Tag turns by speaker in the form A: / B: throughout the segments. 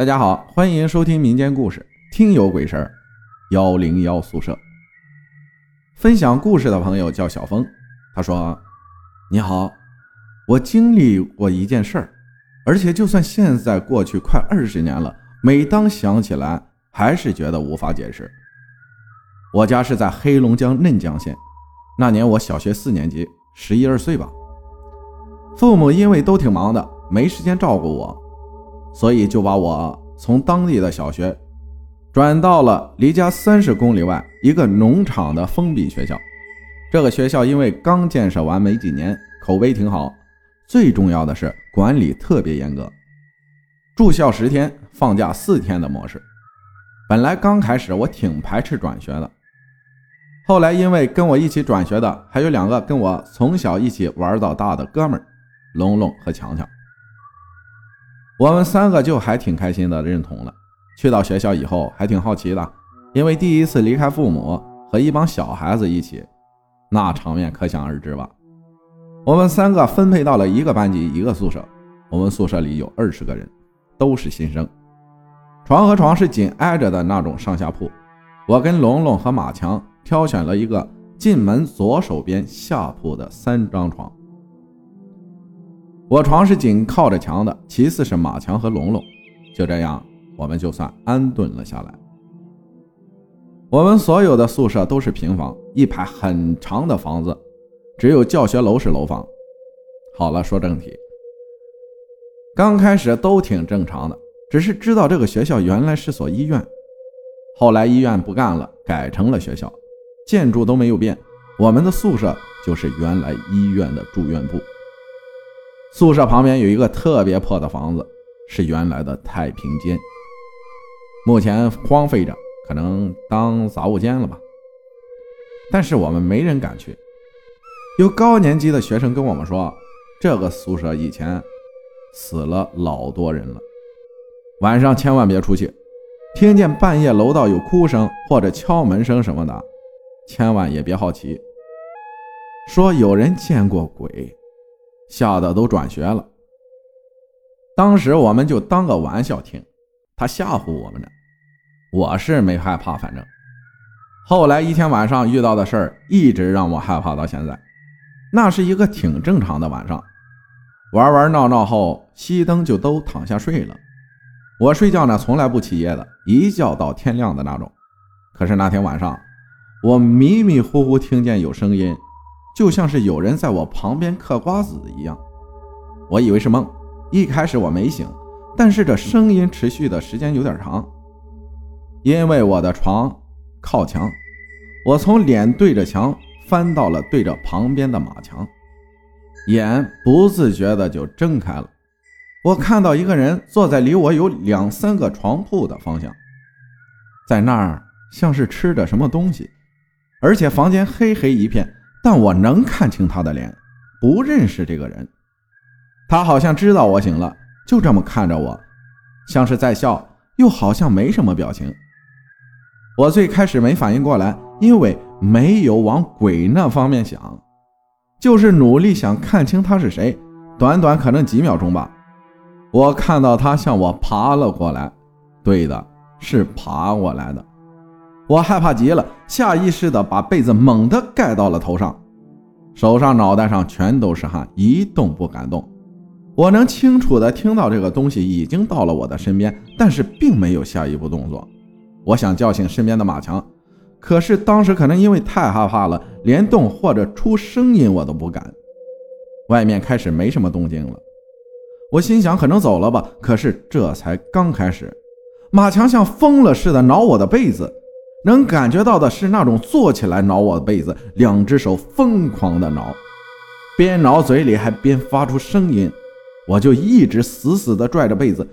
A: 大家好，欢迎收听民间故事《听有鬼事幺零幺宿舍。分享故事的朋友叫小峰，他说：“你好，我经历过一件事儿，而且就算现在过去快二十年了，每当想起来还是觉得无法解释。我家是在黑龙江嫩江县，那年我小学四年级，十一二岁吧。父母因为都挺忙的，没时间照顾我。”所以就把我从当地的小学转到了离家三十公里外一个农场的封闭学校。这个学校因为刚建设完没几年，口碑挺好。最重要的是管理特别严格，住校十天，放假四天的模式。本来刚开始我挺排斥转学的，后来因为跟我一起转学的还有两个跟我从小一起玩到大的哥们儿，龙龙和强强。我们三个就还挺开心的，认同了。去到学校以后还挺好奇的，因为第一次离开父母和一帮小孩子一起，那场面可想而知吧。我们三个分配到了一个班级一个宿舍，我们宿舍里有二十个人，都是新生。床和床是紧挨着的那种上下铺。我跟龙龙和马强挑选了一个进门左手边下铺的三张床。我床是紧靠着墙的，其次是马强和龙龙，就这样，我们就算安顿了下来。我们所有的宿舍都是平房，一排很长的房子，只有教学楼是楼房。好了，说正题，刚开始都挺正常的，只是知道这个学校原来是所医院，后来医院不干了，改成了学校，建筑都没有变，我们的宿舍就是原来医院的住院部。宿舍旁边有一个特别破的房子，是原来的太平间，目前荒废着，可能当杂物间了吧。但是我们没人敢去。有高年级的学生跟我们说，这个宿舍以前死了老多人了，晚上千万别出去，听见半夜楼道有哭声或者敲门声什么的，千万也别好奇。说有人见过鬼。吓得都转学了。当时我们就当个玩笑听，他吓唬我们呢。我是没害怕，反正后来一天晚上遇到的事儿，一直让我害怕到现在。那是一个挺正常的晚上，玩玩闹闹后熄灯就都躺下睡了。我睡觉呢，从来不起夜的，一觉到天亮的那种。可是那天晚上，我迷迷糊糊听见有声音。就像是有人在我旁边嗑瓜子一样，我以为是梦。一开始我没醒，但是这声音持续的时间有点长。因为我的床靠墙，我从脸对着墙翻到了对着旁边的马墙，眼不自觉的就睁开了。我看到一个人坐在离我有两三个床铺的方向，在那儿像是吃着什么东西，而且房间黑黑一片。但我能看清他的脸，不认识这个人。他好像知道我醒了，就这么看着我，像是在笑，又好像没什么表情。我最开始没反应过来，因为没有往鬼那方面想，就是努力想看清他是谁。短短可能几秒钟吧，我看到他向我爬了过来，对的，是爬过来的。我害怕极了，下意识的把被子猛地盖到了头上，手上、脑袋上全都是汗，一动不敢动。我能清楚的听到这个东西已经到了我的身边，但是并没有下一步动作。我想叫醒身边的马强，可是当时可能因为太害怕了，连动或者出声音我都不敢。外面开始没什么动静了，我心想可能走了吧。可是这才刚开始，马强像疯了似的挠我的被子。能感觉到的是那种坐起来挠我的被子，两只手疯狂的挠，边挠嘴里还边发出声音，我就一直死死的拽着被子，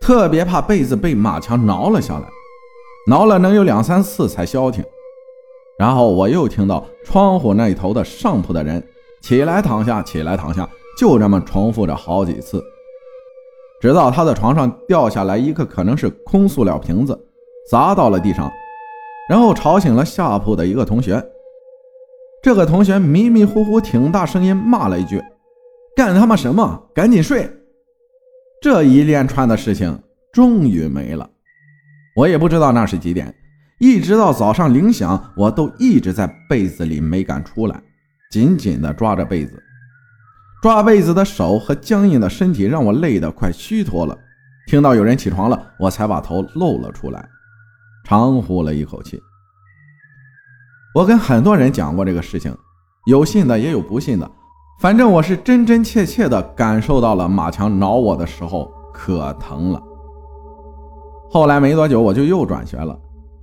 A: 特别怕被子被马强挠了下来，挠了能有两三次才消停。然后我又听到窗户那头的上铺的人起来躺下，起来躺下，就这么重复着好几次，直到他的床上掉下来一个可能是空塑料瓶子，砸到了地上。然后吵醒了下铺的一个同学，这个同学迷迷糊糊挺大声音骂了一句：“干他妈什么？赶紧睡！”这一连串的事情终于没了。我也不知道那是几点，一直到早上铃响，我都一直在被子里没敢出来，紧紧地抓着被子。抓被子的手和僵硬的身体让我累得快虚脱了。听到有人起床了，我才把头露了出来，长呼了一口气。我跟很多人讲过这个事情，有信的也有不信的，反正我是真真切切的感受到了马强挠我的时候可疼了。后来没多久，我就又转学了。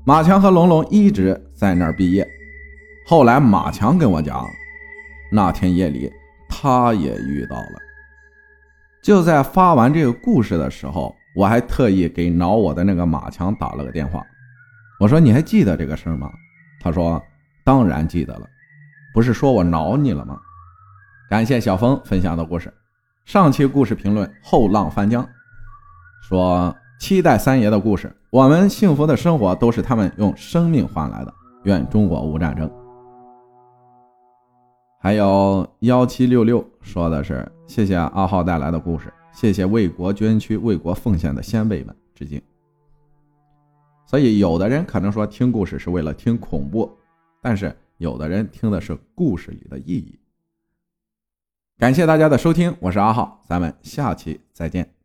A: 马强和龙龙一直在那儿毕业。后来马强跟我讲，那天夜里他也遇到了。就在发完这个故事的时候，我还特意给挠我的那个马强打了个电话。我说：“你还记得这个事儿吗？”他说。当然记得了，不是说我挠你了吗？感谢小峰分享的故事。上期故事评论后浪翻江说期待三爷的故事，我们幸福的生活都是他们用生命换来的。愿中国无战争。还有幺七六六说的是谢谢阿浩带来的故事，谢谢为国捐躯、为国奉献的先辈们致敬。所以有的人可能说听故事是为了听恐怖。但是有的人听的是故事里的意义。感谢大家的收听，我是阿浩，咱们下期再见。